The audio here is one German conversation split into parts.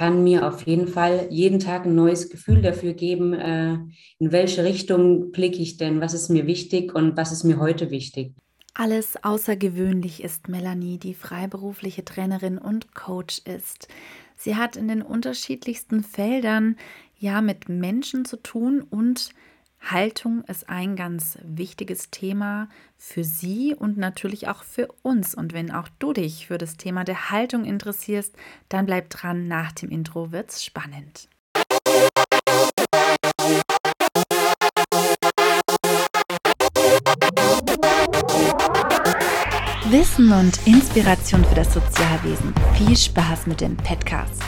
kann mir auf jeden Fall jeden Tag ein neues Gefühl dafür geben, äh, in welche Richtung blicke ich denn, was ist mir wichtig und was ist mir heute wichtig. Alles außergewöhnlich ist Melanie, die freiberufliche Trainerin und Coach ist. Sie hat in den unterschiedlichsten Feldern ja mit Menschen zu tun und Haltung ist ein ganz wichtiges Thema für Sie und natürlich auch für uns. Und wenn auch du dich für das Thema der Haltung interessierst, dann bleib dran. Nach dem Intro wird's spannend. Wissen und Inspiration für das Sozialwesen. Viel Spaß mit dem Podcast.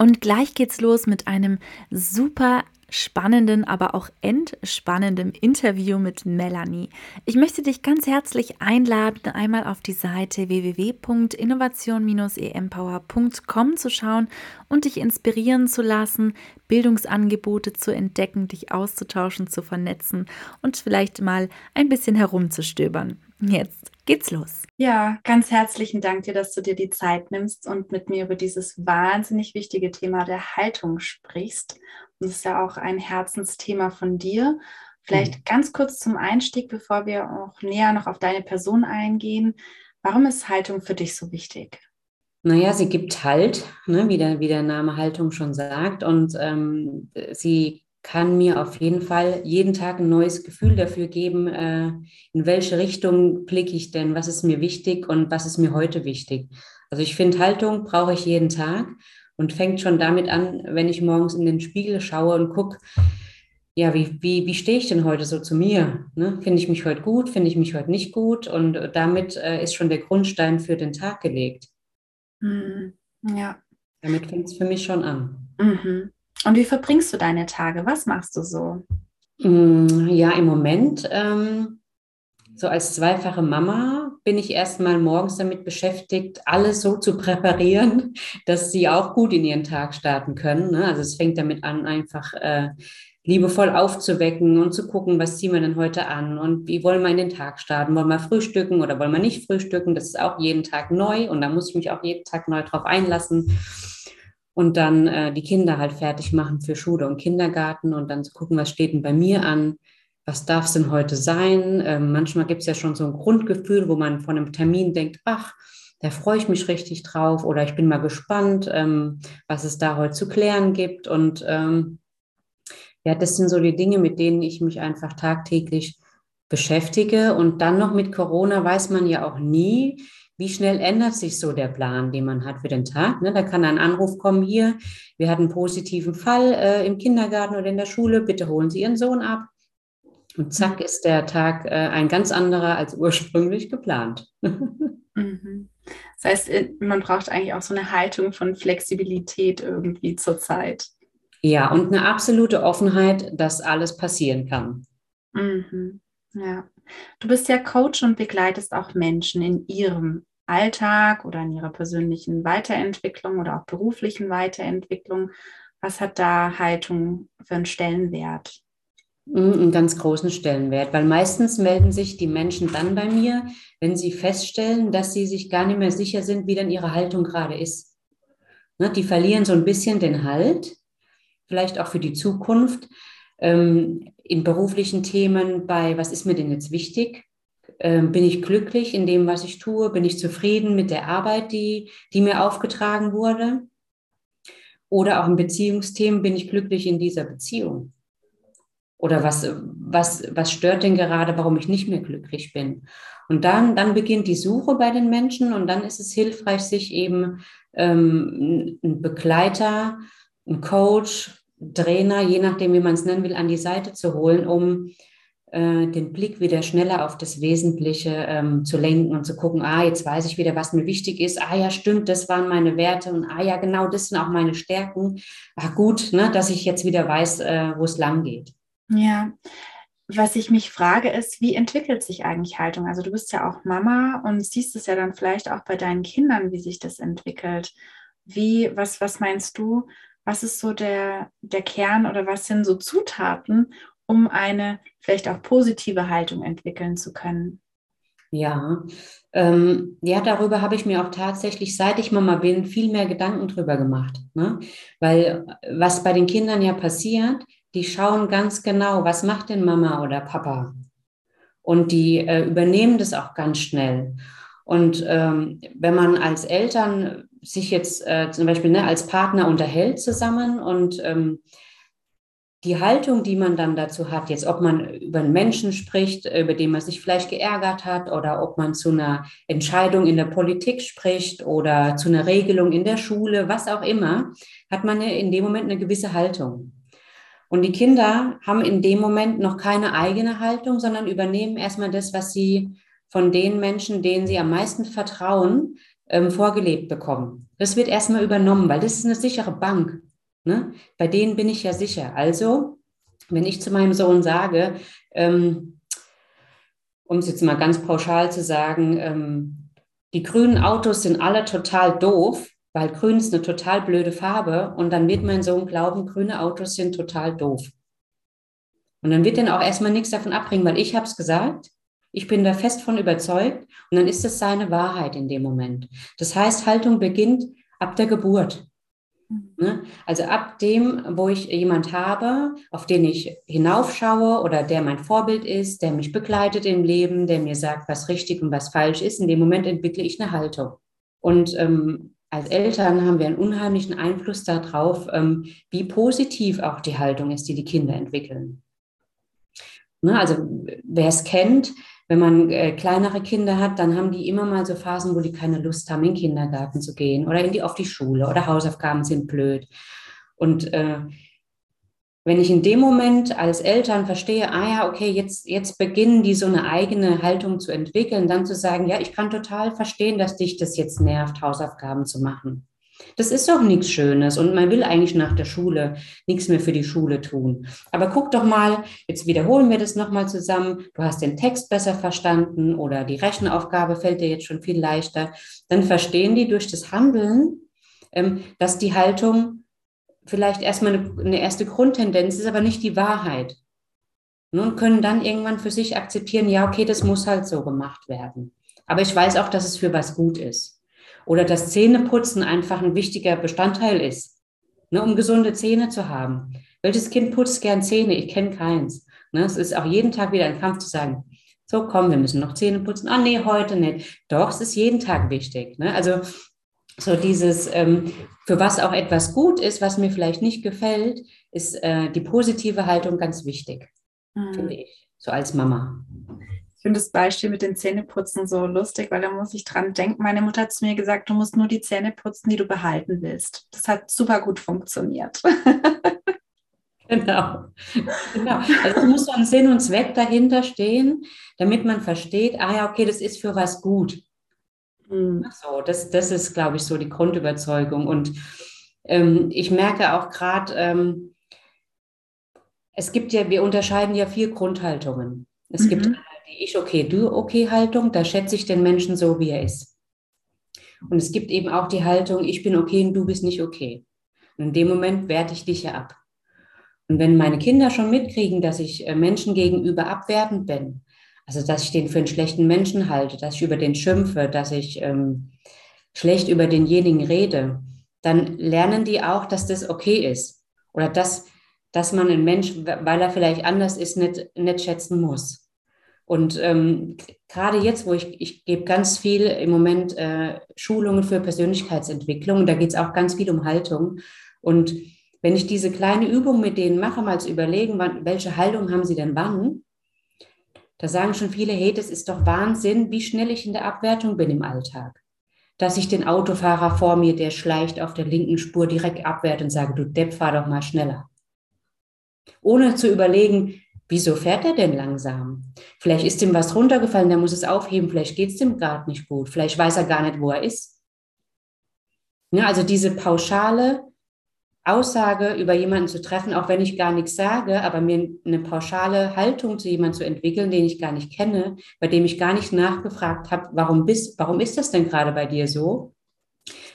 Und gleich geht's los mit einem super spannenden, aber auch entspannenden Interview mit Melanie. Ich möchte dich ganz herzlich einladen, einmal auf die Seite www.innovation-empower.com zu schauen und dich inspirieren zu lassen, Bildungsangebote zu entdecken, dich auszutauschen, zu vernetzen und vielleicht mal ein bisschen herumzustöbern. Jetzt geht's los. Ja, ganz herzlichen Dank dir, dass du dir die Zeit nimmst und mit mir über dieses wahnsinnig wichtige Thema der Haltung sprichst. Und das ist ja auch ein Herzensthema von dir. Vielleicht mhm. ganz kurz zum Einstieg, bevor wir auch näher noch auf deine Person eingehen. Warum ist Haltung für dich so wichtig? Naja, sie gibt Halt, ne, wie, der, wie der Name Haltung schon sagt. Und ähm, sie kann mir auf jeden Fall jeden Tag ein neues Gefühl dafür geben, äh, in welche Richtung blicke ich denn, was ist mir wichtig und was ist mir heute wichtig. Also ich finde, Haltung brauche ich jeden Tag und fängt schon damit an, wenn ich morgens in den Spiegel schaue und gucke, ja, wie, wie, wie stehe ich denn heute so zu mir? Ne? Finde ich mich heute gut, finde ich mich heute nicht gut? Und damit äh, ist schon der Grundstein für den Tag gelegt. Mhm. Ja. Damit fängt es für mich schon an. Mhm. Und wie verbringst du deine Tage? Was machst du so? Mm, ja, im Moment, ähm, so als zweifache Mama, bin ich erstmal morgens damit beschäftigt, alles so zu präparieren, dass sie auch gut in ihren Tag starten können. Ne? Also es fängt damit an, einfach äh, liebevoll aufzuwecken und zu gucken, was ziehen wir denn heute an und wie wollen wir in den Tag starten? Wollen wir frühstücken oder wollen wir nicht frühstücken? Das ist auch jeden Tag neu und da muss ich mich auch jeden Tag neu drauf einlassen und dann äh, die Kinder halt fertig machen für Schule und Kindergarten und dann zu gucken, was steht denn bei mir an, was darf es denn heute sein. Ähm, manchmal gibt es ja schon so ein Grundgefühl, wo man von einem Termin denkt, ach, da freue ich mich richtig drauf oder ich bin mal gespannt, ähm, was es da heute zu klären gibt. Und ähm, ja, das sind so die Dinge, mit denen ich mich einfach tagtäglich beschäftige. Und dann noch mit Corona weiß man ja auch nie, wie schnell ändert sich so der Plan, den man hat für den Tag? Ne? Da kann ein Anruf kommen, hier, wir hatten einen positiven Fall äh, im Kindergarten oder in der Schule, bitte holen Sie Ihren Sohn ab. Und zack mhm. ist der Tag äh, ein ganz anderer als ursprünglich geplant. mhm. Das heißt, äh, man braucht eigentlich auch so eine Haltung von Flexibilität irgendwie zur Zeit. Ja, und eine absolute Offenheit, dass alles passieren kann. Mhm. Ja. Du bist ja Coach und begleitest auch Menschen in ihrem Alltag oder in ihrer persönlichen Weiterentwicklung oder auch beruflichen Weiterentwicklung. Was hat da Haltung für einen Stellenwert? Mm, einen ganz großen Stellenwert, weil meistens melden sich die Menschen dann bei mir, wenn sie feststellen, dass sie sich gar nicht mehr sicher sind, wie denn ihre Haltung gerade ist. Ne, die verlieren so ein bisschen den Halt, vielleicht auch für die Zukunft. Ähm, in beruflichen Themen bei, was ist mir denn jetzt wichtig? Ähm, bin ich glücklich in dem, was ich tue? Bin ich zufrieden mit der Arbeit, die, die mir aufgetragen wurde? Oder auch in Beziehungsthemen, bin ich glücklich in dieser Beziehung? Oder was, was, was stört denn gerade, warum ich nicht mehr glücklich bin? Und dann, dann beginnt die Suche bei den Menschen und dann ist es hilfreich, sich eben ähm, einen Begleiter, einen Coach, Trainer, je nachdem, wie man es nennen will, an die Seite zu holen, um äh, den Blick wieder schneller auf das Wesentliche ähm, zu lenken und zu gucken, ah, jetzt weiß ich wieder, was mir wichtig ist. Ah ja, stimmt, das waren meine Werte und ah ja, genau, das sind auch meine Stärken. Ah, gut, ne, dass ich jetzt wieder weiß, äh, wo es lang geht. Ja, was ich mich frage, ist, wie entwickelt sich eigentlich Haltung? Also du bist ja auch Mama und siehst es ja dann vielleicht auch bei deinen Kindern, wie sich das entwickelt. Wie, was, was meinst du? Was ist so der, der Kern oder was sind so Zutaten, um eine vielleicht auch positive Haltung entwickeln zu können? Ja, ähm, ja, darüber habe ich mir auch tatsächlich, seit ich Mama bin, viel mehr Gedanken drüber gemacht. Ne? Weil was bei den Kindern ja passiert, die schauen ganz genau, was macht denn Mama oder Papa? Und die äh, übernehmen das auch ganz schnell. Und ähm, wenn man als Eltern sich jetzt äh, zum Beispiel ne, als Partner unterhält zusammen und ähm, die Haltung, die man dann dazu hat, jetzt ob man über einen Menschen spricht, über den man sich vielleicht geärgert hat, oder ob man zu einer Entscheidung in der Politik spricht oder zu einer Regelung in der Schule, was auch immer, hat man in dem Moment eine gewisse Haltung. Und die Kinder haben in dem Moment noch keine eigene Haltung, sondern übernehmen erstmal das, was sie von den Menschen, denen sie am meisten vertrauen, ähm, vorgelebt bekommen. Das wird erstmal übernommen, weil das ist eine sichere Bank. Ne? Bei denen bin ich ja sicher. Also, wenn ich zu meinem Sohn sage, ähm, um es jetzt mal ganz pauschal zu sagen, ähm, die grünen Autos sind alle total doof, weil grün ist eine total blöde Farbe und dann wird mein Sohn glauben, grüne Autos sind total doof. Und dann wird er auch erstmal nichts davon abbringen, weil ich habe es gesagt, ich bin da fest von überzeugt und dann ist es seine Wahrheit in dem Moment. Das heißt, Haltung beginnt ab der Geburt. Ne? Also ab dem, wo ich jemand habe, auf den ich hinaufschaue oder der mein Vorbild ist, der mich begleitet im Leben, der mir sagt, was richtig und was falsch ist, in dem Moment entwickle ich eine Haltung. Und ähm, als Eltern haben wir einen unheimlichen Einfluss darauf, ähm, wie positiv auch die Haltung ist, die die Kinder entwickeln. Ne? Also wer es kennt, wenn man äh, kleinere Kinder hat, dann haben die immer mal so Phasen, wo die keine Lust haben, in den Kindergarten zu gehen oder in die, auf die Schule oder Hausaufgaben sind blöd. Und äh, wenn ich in dem Moment als Eltern verstehe, ah ja, okay, jetzt, jetzt beginnen die so eine eigene Haltung zu entwickeln, dann zu sagen, ja, ich kann total verstehen, dass dich das jetzt nervt, Hausaufgaben zu machen. Das ist doch nichts Schönes und man will eigentlich nach der Schule nichts mehr für die Schule tun. Aber guck doch mal, jetzt wiederholen wir das nochmal zusammen. Du hast den Text besser verstanden oder die Rechenaufgabe fällt dir jetzt schon viel leichter. Dann verstehen die durch das Handeln, ähm, dass die Haltung vielleicht erstmal eine, erste Grundtendenz ist, aber nicht die Wahrheit. Und können dann irgendwann für sich akzeptieren, ja, okay, das muss halt so gemacht werden. Aber ich weiß auch, dass es für was gut ist. Oder dass Zähneputzen einfach ein wichtiger Bestandteil ist, ne, um gesunde Zähne zu haben. Welches Kind putzt gern Zähne? Ich kenne keins. Ne, es ist auch jeden Tag wieder ein Kampf zu sagen, so komm, wir müssen noch Zähne putzen. Ah, nee, heute nicht. Doch, es ist jeden Tag wichtig. Ne? Also so dieses, ähm, für was auch etwas gut ist, was mir vielleicht nicht gefällt, ist äh, die positive Haltung ganz wichtig, mhm. finde ich, so als Mama. Ich finde das Beispiel mit den Zähneputzen so lustig, weil da muss ich dran denken. Meine Mutter hat zu mir gesagt, du musst nur die Zähne putzen, die du behalten willst. Das hat super gut funktioniert. Genau. genau. Also es muss so ein Sinn und Zweck dahinter stehen, damit man versteht, ah ja, okay, das ist für was gut. Mhm. So, das, das ist, glaube ich, so die Grundüberzeugung. Und ähm, ich merke auch gerade, ähm, es gibt ja, wir unterscheiden ja vier Grundhaltungen. Es mhm. gibt Ich okay, du okay Haltung, da schätze ich den Menschen so, wie er ist. Und es gibt eben auch die Haltung, ich bin okay und du bist nicht okay. Und in dem Moment werte ich dich ja ab. Und wenn meine Kinder schon mitkriegen, dass ich äh, Menschen gegenüber abwertend bin, also dass ich den für einen schlechten Menschen halte, dass ich über den schimpfe, dass ich ähm, schlecht über denjenigen rede, dann lernen die auch, dass das okay ist. Oder dass, dass man einen Menschen, weil er vielleicht anders ist, nicht, nicht schätzen muss. Und ähm, gerade jetzt, wo ich, ich gebe ganz viel im Moment äh, Schulungen für Persönlichkeitsentwicklung, da geht es auch ganz viel um Haltung. Und wenn ich diese kleine Übung mit denen mache, mal zu überlegen, wann, welche Haltung haben sie denn wann, da sagen schon viele, hey, das ist doch Wahnsinn, wie schnell ich in der Abwertung bin im Alltag. Dass ich den Autofahrer vor mir, der schleicht auf der linken Spur direkt abwehrt und sage, du Depp, fahr doch mal schneller. Ohne zu überlegen, Wieso fährt er denn langsam? Vielleicht ist ihm was runtergefallen, der muss es aufheben, vielleicht geht es dem gerade nicht gut, vielleicht weiß er gar nicht, wo er ist. Ja, also diese pauschale Aussage über jemanden zu treffen, auch wenn ich gar nichts sage, aber mir eine pauschale Haltung zu jemandem zu entwickeln, den ich gar nicht kenne, bei dem ich gar nicht nachgefragt habe, warum, bist, warum ist das denn gerade bei dir so?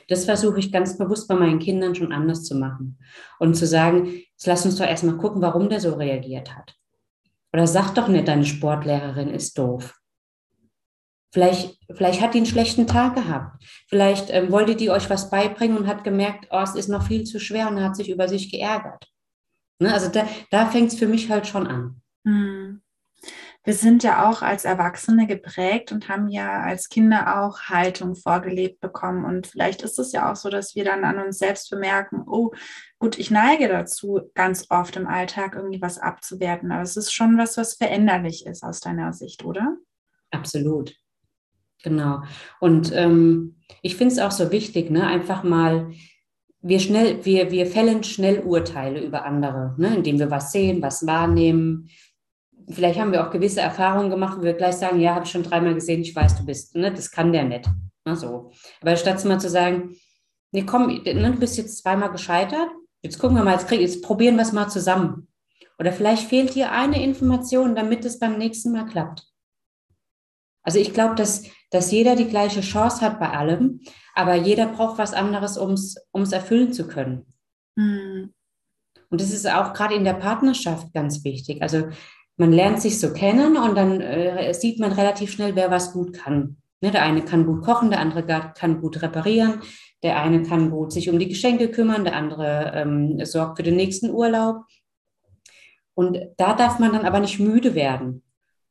Das versuche ich ganz bewusst bei meinen Kindern schon anders zu machen und zu sagen, jetzt lass uns doch erstmal gucken, warum der so reagiert hat. Oder sag doch nicht, deine Sportlehrerin ist doof. Vielleicht, vielleicht hat die einen schlechten Tag gehabt. Vielleicht ähm, wollte die euch was beibringen und hat gemerkt, oh, es ist noch viel zu schwer und hat sich über sich geärgert. Ne? Also da, da fängt es für mich halt schon an. Hm. Wir sind ja auch als Erwachsene geprägt und haben ja als Kinder auch Haltung vorgelebt bekommen. Und vielleicht ist es ja auch so, dass wir dann an uns selbst bemerken, oh, gut, ich neige dazu, ganz oft im Alltag irgendwie was abzuwerten. Aber es ist schon was, was veränderlich ist aus deiner Sicht, oder? Absolut. Genau. Und ähm, ich finde es auch so wichtig, ne, einfach mal wir schnell, wir, wir fällen schnell Urteile über andere, ne, indem wir was sehen, was wahrnehmen. Vielleicht haben wir auch gewisse Erfahrungen gemacht, wo wir gleich sagen, ja, habe ich schon dreimal gesehen, ich weiß, du bist, ne, das kann der nicht. Ne, so. Aber statt mal zu sagen, nee, komm, ne, du bist jetzt zweimal gescheitert, jetzt gucken wir mal, jetzt, krieg, jetzt probieren wir es mal zusammen. Oder vielleicht fehlt dir eine Information, damit es beim nächsten Mal klappt. Also ich glaube, dass, dass jeder die gleiche Chance hat bei allem, aber jeder braucht was anderes, um es erfüllen zu können. Mhm. Und das ist auch gerade in der Partnerschaft ganz wichtig. Also man lernt sich so kennen und dann äh, sieht man relativ schnell, wer was gut kann. Ne, der eine kann gut kochen, der andere kann gut reparieren, der eine kann gut sich um die Geschenke kümmern, der andere ähm, sorgt für den nächsten Urlaub. Und da darf man dann aber nicht müde werden.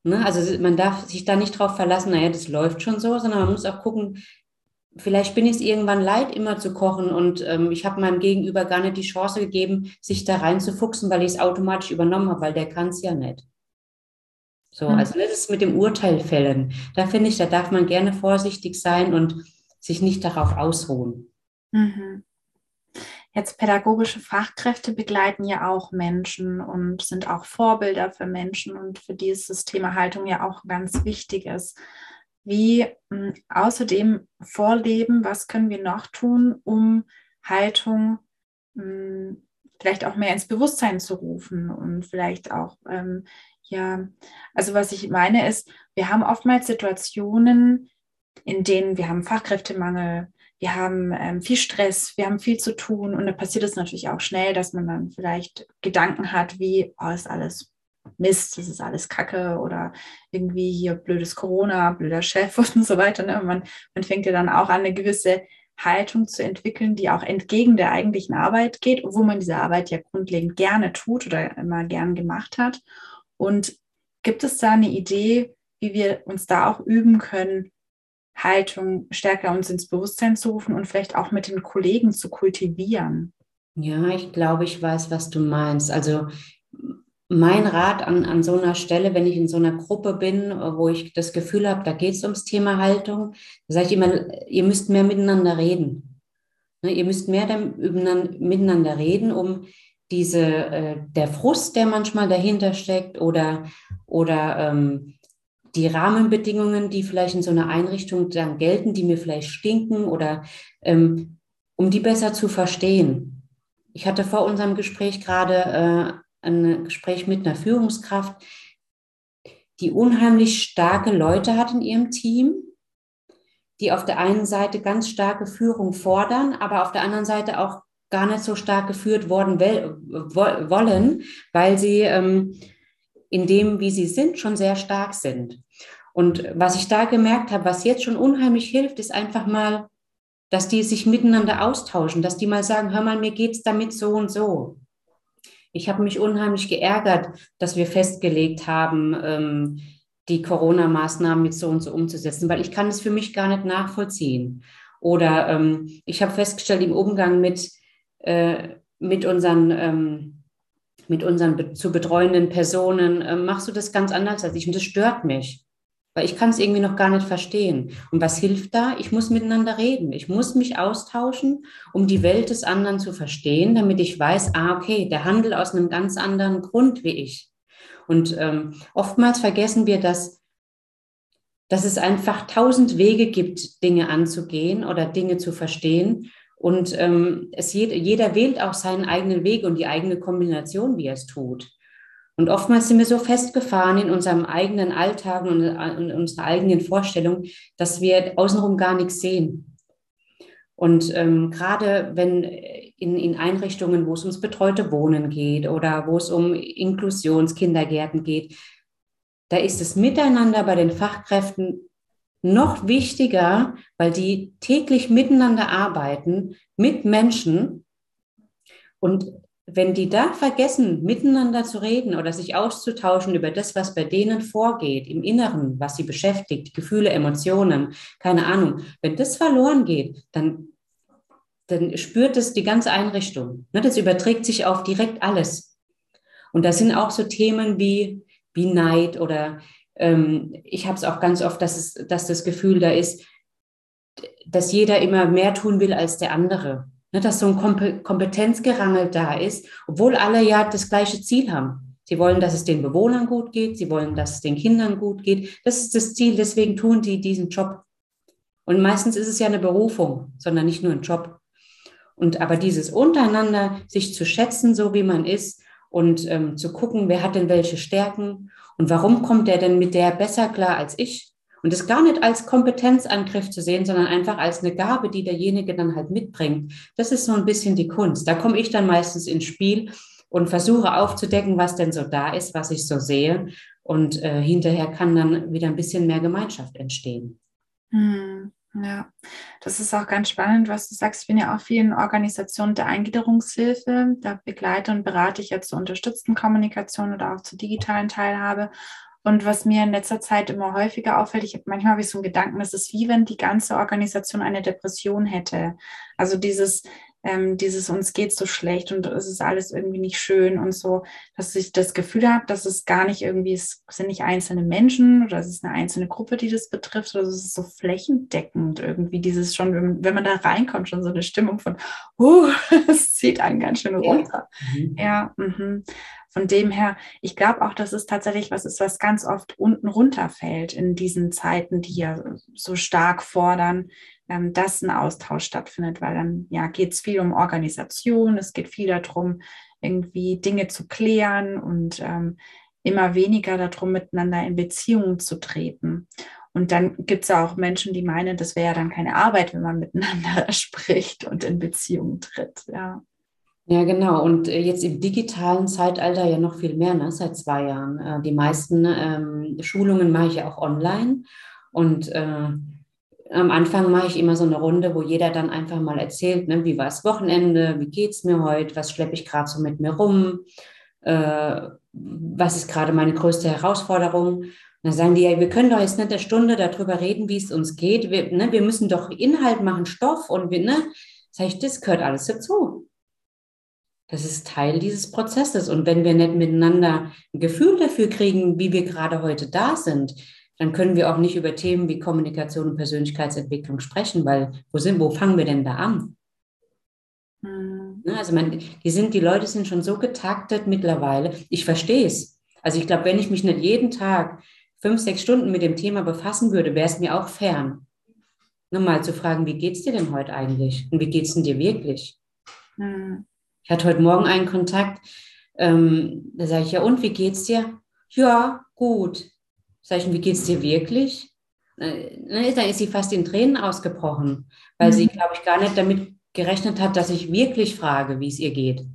Ne? Also man darf sich da nicht darauf verlassen, naja, das läuft schon so, sondern man muss auch gucken, vielleicht bin ich es irgendwann leid, immer zu kochen und ähm, ich habe meinem Gegenüber gar nicht die Chance gegeben, sich da reinzufuchsen, weil ich es automatisch übernommen habe, weil der kann es ja nicht. So, mhm. also das ist mit dem Urteil fällen. Da finde ich, da darf man gerne vorsichtig sein und sich nicht darauf ausruhen. Mhm. Jetzt pädagogische Fachkräfte begleiten ja auch Menschen und sind auch Vorbilder für Menschen und für die ist das Thema Haltung ja auch ganz wichtig ist. Wie mh, hm, außerdem vorleben, was können wir noch tun, um Haltung mh, hm, vielleicht auch mehr ins Bewusstsein zu rufen und vielleicht auch, ähm, ja, also was ich meine ist, wir haben oftmals Situationen, in denen wir haben Fachkräftemangel, wir haben ähm, viel Stress, wir haben viel zu tun und da passiert es natürlich auch schnell, dass man dann vielleicht Gedanken hat, wie, oh, ist alles Mist, das ist alles Kacke oder irgendwie hier blödes Corona, blöder Chef und so weiter. Ne? Man, man fängt ja dann auch an, eine gewisse Haltung zu entwickeln, die auch entgegen der eigentlichen Arbeit geht, obwohl man diese Arbeit ja grundlegend gerne tut oder immer gern gemacht hat. Und gibt es da eine Idee, wie wir uns da auch üben können, Haltung stärker uns ins Bewusstsein zu rufen und vielleicht auch mit den Kollegen zu kultivieren. Ja, ich glaube, ich weiß, was du meinst. Also mein Rat an, an so einer Stelle, wenn ich in so einer Gruppe bin, wo ich das Gefühl habe, da geht es ums Thema Haltung, da sage ich immer, ihr müsst mehr miteinander reden. Ne, ihr müsst mehr miteinander reden, um diese, äh, der Frust, der manchmal dahinter steckt oder, oder ähm, die Rahmenbedingungen, die vielleicht in so einer Einrichtung dann gelten, die mir vielleicht stinken oder ähm, um die besser zu verstehen. Ich hatte vor unserem Gespräch gerade äh, ein Gespräch mit einer Führungskraft, die unheimlich starke Leute hat in ihrem Team, die auf der einen Seite ganz starke Führung fordern, aber auf der anderen Seite auch gar nicht so stark geführt worden wollen, weil sie ähm, in dem, wie sie sind, schon sehr stark sind. Und was ich da gemerkt habe, was jetzt schon unheimlich hilft, ist einfach mal, dass die sich miteinander austauschen, dass die mal sagen, hör mal, mir geht es damit so und so. Ich habe mich unheimlich geärgert, dass wir festgelegt haben, ähm, die Corona-Maßnahmen mit so und so umzusetzen, weil ich kann es für mich gar nicht nachvollziehen. Oder ähm, ich habe festgestellt im Umgang mit, äh, mit unseren ähm, mit unseren zu betreuenden Personen, äh, machst du das ganz anders als ich. Und das stört mich, weil ich kann es irgendwie noch gar nicht verstehen. Und was hilft da? Ich muss miteinander reden. Ich muss mich austauschen, um die Welt des anderen zu verstehen, damit ich weiß, ah, okay, der handelt aus einem ganz anderen Grund wie ich. Und ähm, oftmals vergessen wir, dass, dass es einfach tausend Wege gibt, Dinge anzugehen oder Dinge zu verstehen. Und ähm, es jeder, jeder wählt auch seinen eigenen Weg und die eigene Kombination, wie er es tut. Und oftmals sind wir so festgefahren in unserem eigenen Alltag und in unserer eigenen Vorstellung, dass wir außenrum gar nichts sehen. Und ähm, gerade wenn in, in Einrichtungen, wo es ums betreute Wohnen geht oder wo es um Inklusionskindergärten geht, da ist das Miteinander bei den Fachkräften noch wichtiger, weil die täglich miteinander arbeiten, mit Menschen. Und wenn die da vergessen, miteinander zu reden oder sich auszutauschen über das, was bei denen vorgeht, im Inneren, was sie beschäftigt, Gefühle, Emotionen, keine Ahnung, wenn das verloren geht, dann, dann spürt es die ganze Einrichtung. Ne, das überträgt sich auf direkt alles. Und da sind auch so Themen wie, wie Neid oder ähm, ich habe es auch ganz oft, dass, es, dass das Gefühl da ist, dass jeder immer mehr tun will als der andere. Ne, dass so ein Kompetenzgerangel da ist, obwohl alle ja das gleiche Ziel haben. Sie wollen, dass es den Bewohnern gut geht, sie wollen, dass es den Kindern gut geht. Das ist das Ziel, deswegen tun die diesen Job. Und meistens ist es ja eine Berufung, sondern nicht nur ein Job. Und aber dieses untereinander, sich zu schätzen, so wie man ist, und ähm, zu gucken, wer hat denn welche Stärken und warum kommt der denn mit der besser klar als ich? Und das gar nicht als Kompetenzangriff zu sehen, sondern einfach als eine Gabe, die derjenige dann halt mitbringt. Das ist so ein bisschen die Kunst. Da komme ich dann meistens ins Spiel und versuche aufzudecken, was denn so da ist, was ich so sehe. Und äh, hinterher kann dann wieder ein bisschen mehr Gemeinschaft entstehen. Hm. Ja, das ist auch ganz spannend, was du sagst. Ich bin ja auch viel in Organisationen der Eingliederungshilfe. Da begleite und berate ich ja zur unterstützten Kommunikation oder auch zur digitalen Teilhabe. Und was mir in letzter Zeit immer häufiger auffällt, ich habe manchmal habe ich so einen Gedanken, es ist wie wenn die ganze Organisation eine Depression hätte. Also dieses, ähm, dieses uns geht so schlecht und es ist alles irgendwie nicht schön und so, dass ich das Gefühl habe, dass es gar nicht irgendwie, es sind nicht einzelne Menschen oder es ist eine einzelne Gruppe, die das betrifft, oder es ist so flächendeckend irgendwie dieses schon, wenn, man da reinkommt, schon so eine Stimmung von, uh, es zieht einen ganz schön runter. Mhm. Ja, mh. von dem her, ich glaube auch, dass es tatsächlich was ist, was ganz oft unten runterfällt in diesen Zeiten, die ja so stark fordern, ähm, dass ein Austausch stattfindet, weil dann ja geht es viel um Organisation, es geht viel darum, irgendwie Dinge zu klären und ähm, immer weniger darum, miteinander in Beziehungen zu treten. Und dann gibt es auch Menschen, die meinen, das wäre ja dann keine Arbeit, wenn man miteinander spricht und in Beziehungen tritt. Ja. Ja, genau. Und äh, jetzt im digitalen Zeitalter ja noch viel mehr, ne? seit zwei Jahren. Äh, die meisten ähm, Schulungen mache ich ja auch online. Und äh, am Anfang mache ich immer so eine Runde, wo jeder dann einfach mal erzählt, ne, wie war das Wochenende, wie geht es mir heute, was schleppe ich gerade so mit mir rum, äh, was ist gerade meine größte Herausforderung. Und dann sagen die, ja, wir können doch jetzt nicht eine Stunde darüber reden, wie es uns geht. Wir, ne, wir müssen doch Inhalt machen, Stoff und wir, ne, sag ich, das gehört alles dazu. Das ist Teil dieses Prozesses. Und wenn wir nicht miteinander ein Gefühl dafür kriegen, wie wir gerade heute da sind, dann können wir auch nicht über Themen wie Kommunikation und Persönlichkeitsentwicklung sprechen, weil wo sind, wo fangen wir denn da an? Mhm. Also man, die sind, die Leute sind schon so getaktet mittlerweile. Ich verstehe es. Also ich glaube, wenn ich mich nicht jeden Tag fünf, sechs Stunden mit dem Thema befassen würde, wäre es mir auch fern. Nur mal zu fragen, wie geht es dir denn heute eigentlich? Und wie geht es denn dir wirklich? Mhm. Ich hatte heute Morgen einen Kontakt, ähm, da sage ich, ja, und wie geht's dir? Ja, gut. Sag ich, wie geht's dir wirklich? Ne, dann ist sie fast in Tränen ausgebrochen, weil mhm. sie, glaube ich, gar nicht damit gerechnet hat, dass ich wirklich frage, wie es ihr geht.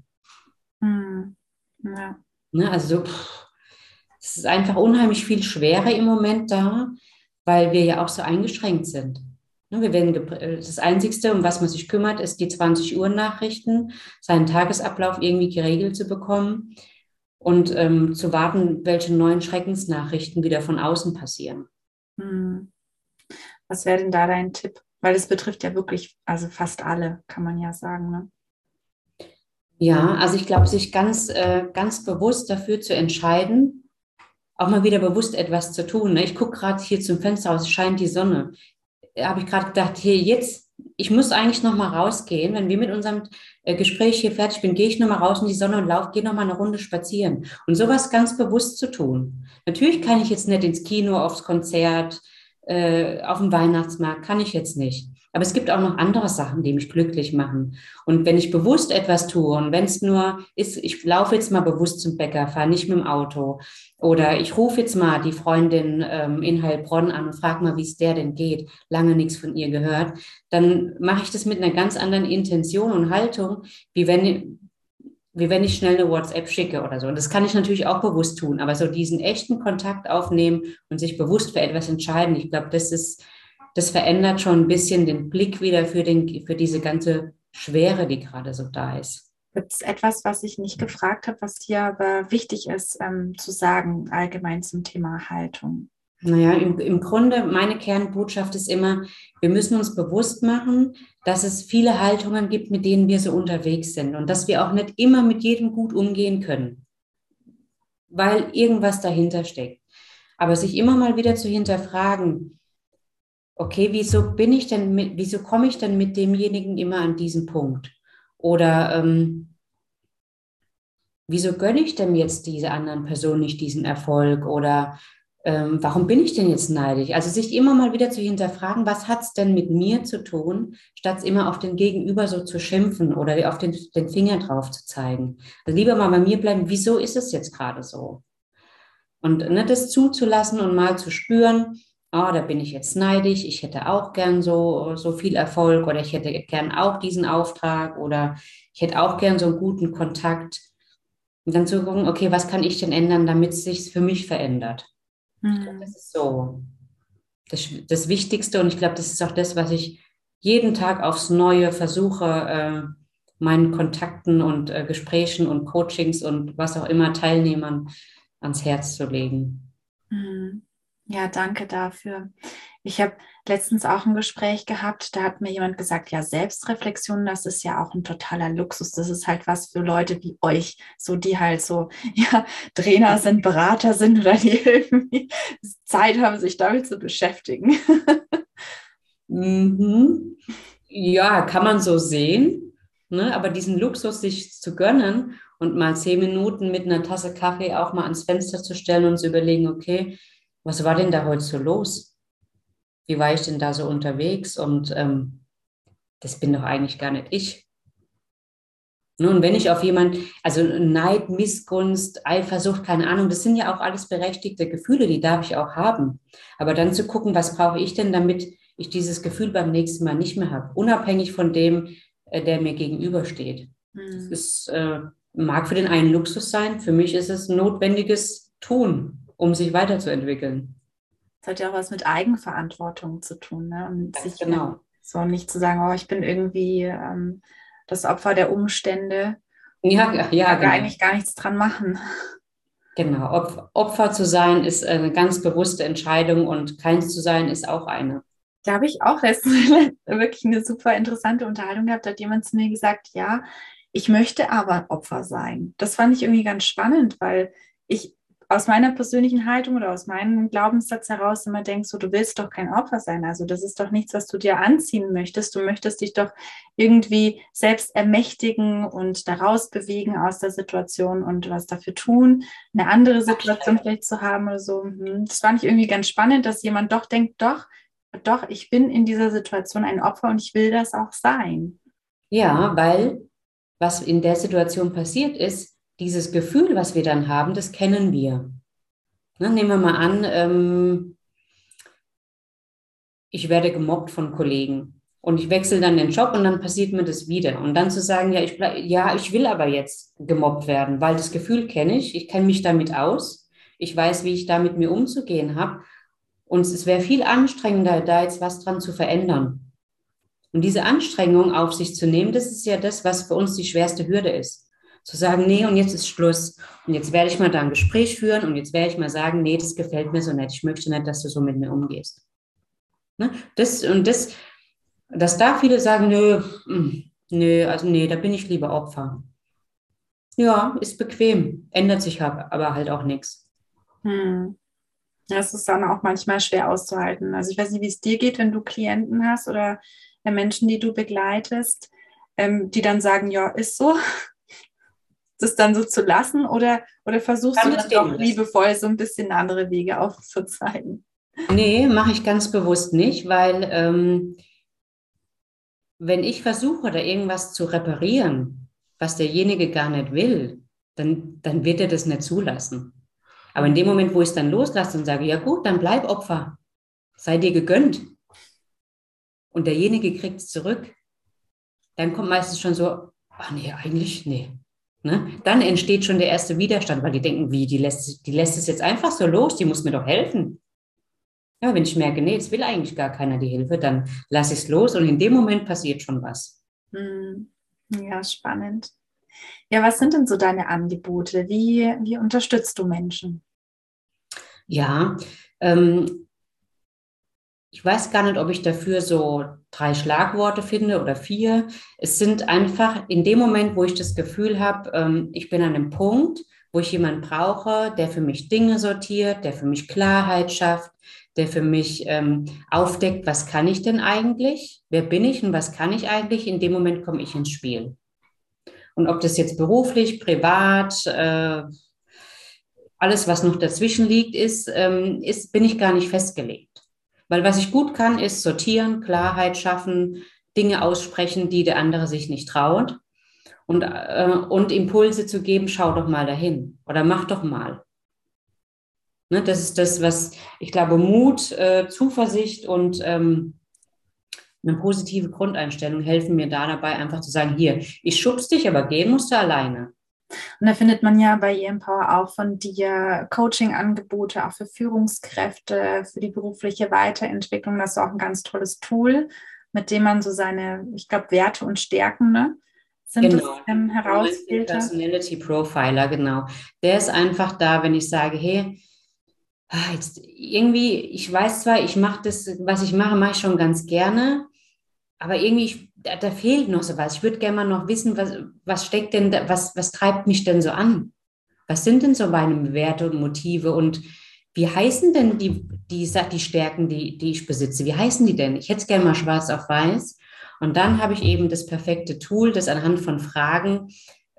Mhm. Ja. Ne, also es ist einfach unheimlich viel schwerer im Moment da, weil wir ja auch so eingeschränkt sind. Ne, wir werden das Einzige, um was man sich kümmert, ist die 20 Uhr Nachrichten, seinen Tagesablauf irgendwie geregelt zu bekommen und ähm, zu warten, welche neuen Schreckensnachrichten wieder von außen passieren. Hm. Was wäre denn da dein Tipp? Weil es betrifft ja wirklich, also fast alle, kann man ja sagen. Ne? Ja, also ich glaube, sich ganz, äh, ganz bewusst dafür zu entscheiden, auch mal wieder bewusst etwas zu tun. Ne? Ich gucke gerade hier zum Fenster aus, scheint die Sonne. Habe ich gerade gedacht, hier jetzt ich muss eigentlich noch mal rausgehen. Wenn wir mit unserem äh, Gespräch hier fertig bin, gehe ich noch mal raus in die Sonne und laufe, gehe noch mal eine Runde spazieren. Und sowas ganz bewusst zu tun. Natürlich kann ich jetzt nicht ins Kino, aufs Konzert, äh, auf den Weihnachtsmarkt, kann ich jetzt nicht. Aber es gibt auch noch andere Sachen, die mich glücklich machen. Und wenn ich bewusst etwas tue und wenn es nur ist, ich laufe jetzt mal bewusst zum Bäcker, fahre nicht mit dem Auto oder ich rufe jetzt mal die Freundin ähm, in Heilbronn an und frage mal, wie es der denn geht, lange nichts von ihr gehört, dann mache ich das mit einer ganz anderen Intention und Haltung, wie wenn, wie wenn ich schnell eine WhatsApp schicke oder so. Und das kann ich natürlich auch bewusst tun, aber so diesen echten Kontakt aufnehmen und sich bewusst für etwas entscheiden, ich glaube, das ist das verändert schon ein bisschen den Blick wieder für, den, für diese ganze Schwere, die gerade so da ist. Gibt es etwas, was ich nicht gefragt habe, was dir aber wichtig ist ähm, zu sagen, allgemein zum Thema Haltung? Naja, im, im Grunde, meine Kernbotschaft ist immer, wir müssen uns bewusst machen, dass es viele Haltungen gibt, mit denen wir so unterwegs sind und dass wir auch nicht immer mit jedem gut umgehen können, weil irgendwas dahinter steckt. Aber sich immer mal wieder zu hinterfragen, okay, wieso bin ich denn mit, wieso komme ich denn mit demjenigen immer an diesen Punkt? Oder ähm, wieso gönne ich denn jetzt dieser anderen Person nicht diesen Erfolg? Oder ähm, warum bin ich denn jetzt neidisch? Also sich immer mal wieder zu hinterfragen, was hat es denn mit mir zu tun, statt immer auf den Gegenüber so zu schimpfen oder auf den, den Finger drauf zu zeigen. Also lieber mal bei mir bleiben, wieso ist es jetzt gerade so? Und ne, das zuzulassen und mal zu spüren, oh, da bin ich jetzt neidisch, ich hätte auch gern so, so viel Erfolg oder ich hätte gern auch diesen Auftrag oder ich hätte auch gern so einen guten Kontakt. Und dann zu gucken, okay, was kann ich denn ändern, damit es sich für mich verändert? Mhm. Das ist so das, das Wichtigste und ich glaube, das ist auch das, was ich jeden Tag aufs Neue versuche, äh, meinen Kontakten und äh, Gesprächen und Coachings und was auch immer Teilnehmern ans Herz zu legen. Mhm. Ja, danke dafür. Ich habe letztens auch ein Gespräch gehabt, da hat mir jemand gesagt, ja, Selbstreflexion, das ist ja auch ein totaler Luxus. Das ist halt was für Leute wie euch, so die halt so, ja, Trainer sind, Berater sind oder die irgendwie Zeit haben, sich damit zu beschäftigen. Mhm. Ja, kann man so sehen. Ne? Aber diesen Luxus sich zu gönnen und mal zehn Minuten mit einer Tasse Kaffee auch mal ans Fenster zu stellen und zu überlegen, okay, was war denn da heute so los? Wie war ich denn da so unterwegs? Und ähm, das bin doch eigentlich gar nicht ich. Nun, wenn ich auf jemand, also Neid, Missgunst, Eifersucht, keine Ahnung, das sind ja auch alles berechtigte Gefühle, die darf ich auch haben. Aber dann zu gucken, was brauche ich denn, damit ich dieses Gefühl beim nächsten Mal nicht mehr habe, unabhängig von dem, äh, der mir gegenübersteht. Mhm. Das ist, äh, mag für den einen Luxus sein, für mich ist es ein notwendiges Tun um sich weiterzuentwickeln. Das hat ja auch was mit Eigenverantwortung zu tun. Ne? Und sich genau. so nicht zu sagen, oh, ich bin irgendwie ähm, das Opfer der Umstände. Ja, ja, ja genau. eigentlich gar nichts dran machen. Genau, Opfer zu sein ist eine ganz bewusste Entscheidung und keins zu sein ist auch eine. Da habe ich auch letztens wirklich eine super interessante Unterhaltung gehabt. Da hat jemand zu mir gesagt, ja, ich möchte aber Opfer sein. Das fand ich irgendwie ganz spannend, weil ich aus meiner persönlichen Haltung oder aus meinem Glaubenssatz heraus immer denkst, so, du willst doch kein Opfer sein. Also das ist doch nichts, was du dir anziehen möchtest. Du möchtest dich doch irgendwie selbst ermächtigen und daraus bewegen aus der Situation und was dafür tun, eine andere Situation vielleicht zu haben oder so. Hm, das fand ich irgendwie ganz spannend, dass jemand doch denkt, doch, doch, ich bin in dieser Situation ein Opfer und ich will das auch sein. Ja, weil was in der Situation passiert ist, dieses Gefühl, was wir dann haben, das kennen wir. Ne, nehmen wir mal an, ähm, ich werde gemobbt von Kollegen und ich wechsle dann den Job und dann passiert mir das wieder. Und dann zu sagen, ja, ich, bleib, ja, ich will aber jetzt gemobbt werden, weil das Gefühl kenne ich, ich kenne mich damit aus, ich weiß, wie ich da mit mir umzugehen habe. Und es wäre viel anstrengender, da jetzt was dran zu verändern. Und diese Anstrengung auf sich zu nehmen, das ist ja das, was für uns die schwerste Hürde ist zu sagen, nee, und jetzt ist Schluss. Und jetzt werde ich mal da ein Gespräch führen und jetzt werde ich mal sagen, nee, das gefällt mir so nicht. Ich möchte nicht, dass du so mit mir umgehst. Ne? Das, und das, dass da viele sagen, nö, hm, nö, also nee, da bin ich lieber Opfer. Ja, ist bequem, ändert sich aber halt auch nichts. Hm. Das ist dann auch manchmal schwer auszuhalten. Also ich weiß nicht, wie es dir geht, wenn du Klienten hast oder Menschen, die du begleitest, ähm, die dann sagen, ja, ist so, das dann so zu lassen oder, oder versuchst Kann du dann doch liebevoll so ein bisschen andere Wege aufzuzeigen? Nee, mache ich ganz bewusst nicht, weil ähm, wenn ich versuche, da irgendwas zu reparieren, was derjenige gar nicht will, dann, dann wird er das nicht zulassen. Aber in dem Moment, wo ich es dann loslasse und sage, ja gut, dann bleib Opfer, sei dir gegönnt. Und derjenige kriegt es zurück, dann kommt meistens schon so, ach nee, eigentlich, nee, Ne? Dann entsteht schon der erste Widerstand, weil die denken, wie, die lässt, die lässt es jetzt einfach so los, die muss mir doch helfen. Ja, wenn ich merke, nee, jetzt will eigentlich gar keiner die Hilfe, dann lasse ich es los und in dem Moment passiert schon was. Hm. Ja, spannend. Ja, was sind denn so deine Angebote? Wie, wie unterstützt du Menschen? Ja, ähm, ich weiß gar nicht, ob ich dafür so drei Schlagworte finde oder vier. Es sind einfach in dem Moment, wo ich das Gefühl habe, ähm, ich bin an einem Punkt, wo ich jemanden brauche, der für mich Dinge sortiert, der für mich Klarheit schafft, der für mich ähm, aufdeckt, was kann ich denn eigentlich, wer bin ich und was kann ich eigentlich, in dem Moment komme ich ins Spiel. Und ob das jetzt beruflich, privat, äh, alles, was noch dazwischen liegt, ist, ähm, ist, bin ich gar nicht festgelegt. Weil was ich gut kann, ist sortieren, Klarheit schaffen, Dinge aussprechen, die der andere sich nicht traut. Und, äh, und Impulse zu geben, schau doch mal dahin oder mach doch mal. Ne, das ist das, was ich glaube, Mut, äh, Zuversicht und ähm, eine positive Grundeinstellung helfen mir da dabei, einfach zu sagen, hier, ich schubs dich, aber gehen musst du alleine. Und da findet man ja bei eMpower auch von dir Coaching-Angebote, auch für Führungskräfte, für die berufliche Weiterentwicklung. Das ist auch ein ganz tolles Tool, mit dem man so seine, ich glaube, Werte und Stärken, ne? Sind genau. das ähm, herausfiltert? Personality Profiler, genau. Der ist einfach da, wenn ich sage, hey, ah, jetzt irgendwie, ich weiß zwar, ich mache das, was ich mache, mache ich schon ganz gerne, aber irgendwie, da, da, fehlt noch so was. Ich würde gerne mal noch wissen, was, was steckt denn, da, was, was treibt mich denn so an? Was sind denn so meine Werte und Motive und wie heißen denn die, die, die Stärken, die, die ich besitze? Wie heißen die denn? Ich hätte es gerne mal schwarz auf weiß. Und dann habe ich eben das perfekte Tool, das anhand von Fragen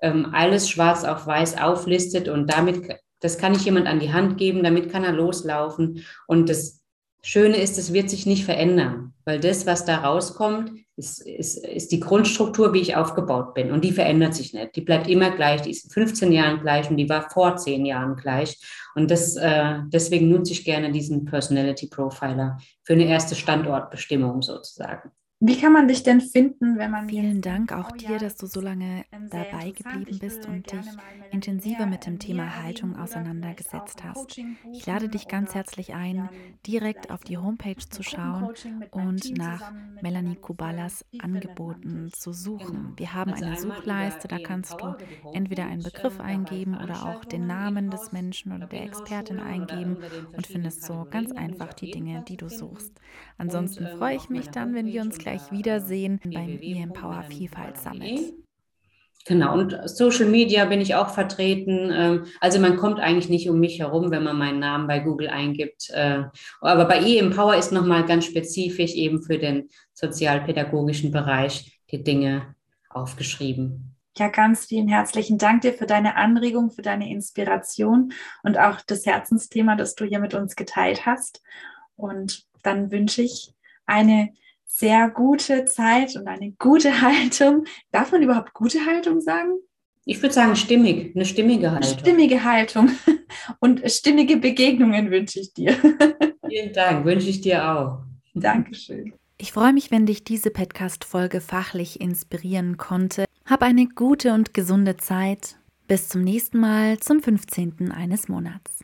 ähm, alles schwarz auf weiß auflistet und damit, das kann ich jemand an die Hand geben, damit kann er loslaufen und das Schöne ist, es wird sich nicht verändern, weil das, was da rauskommt, ist, ist, ist die Grundstruktur, wie ich aufgebaut bin. Und die verändert sich nicht. Die bleibt immer gleich. Die ist in 15 Jahren gleich und die war vor 10 Jahren gleich. Und das, äh, deswegen nutze ich gerne diesen Personality Profiler für eine erste Standortbestimmung sozusagen. Wie kann man dich denn finden, wenn man. Vielen Dank auch oh dir, dass du so lange dabei geblieben bist und dich intensiver mit dem Thema Haltung auseinandergesetzt hast. Ich lade dich ganz herzlich ein, direkt auf die Homepage zu schauen und nach Melanie Kubalas Angeboten zu suchen. Wir haben eine Suchleiste, da kannst du entweder einen Begriff eingeben oder auch den Namen des Menschen oder der Expertin eingeben und findest so ganz einfach die Dinge, die du suchst. Ansonsten freue ich mich dann, wenn wir uns gleich wiedersehen beim eMpower Vielfalt Summit. Genau, und Social Media bin ich auch vertreten. Ähm, also man kommt eigentlich nicht um mich herum, wenn man meinen Namen bei Google eingibt. Äh, aber bei eEmpower ist nochmal ganz spezifisch eben für den sozialpädagogischen Bereich die Dinge aufgeschrieben. Ja, ganz vielen herzlichen Dank dir für deine Anregung, für deine Inspiration und auch das Herzensthema, das du hier mit uns geteilt hast. Und dann wünsche ich eine sehr gute Zeit und eine gute Haltung. Darf man überhaupt gute Haltung sagen? Ich würde sagen stimmig, eine stimmige Haltung. Stimmige Haltung und stimmige Begegnungen wünsche ich dir. Vielen Dank, wünsche ich dir auch. Dankeschön. Ich freue mich, wenn dich diese Podcast-Folge fachlich inspirieren konnte. Hab eine gute und gesunde Zeit. Bis zum nächsten Mal zum 15. eines Monats.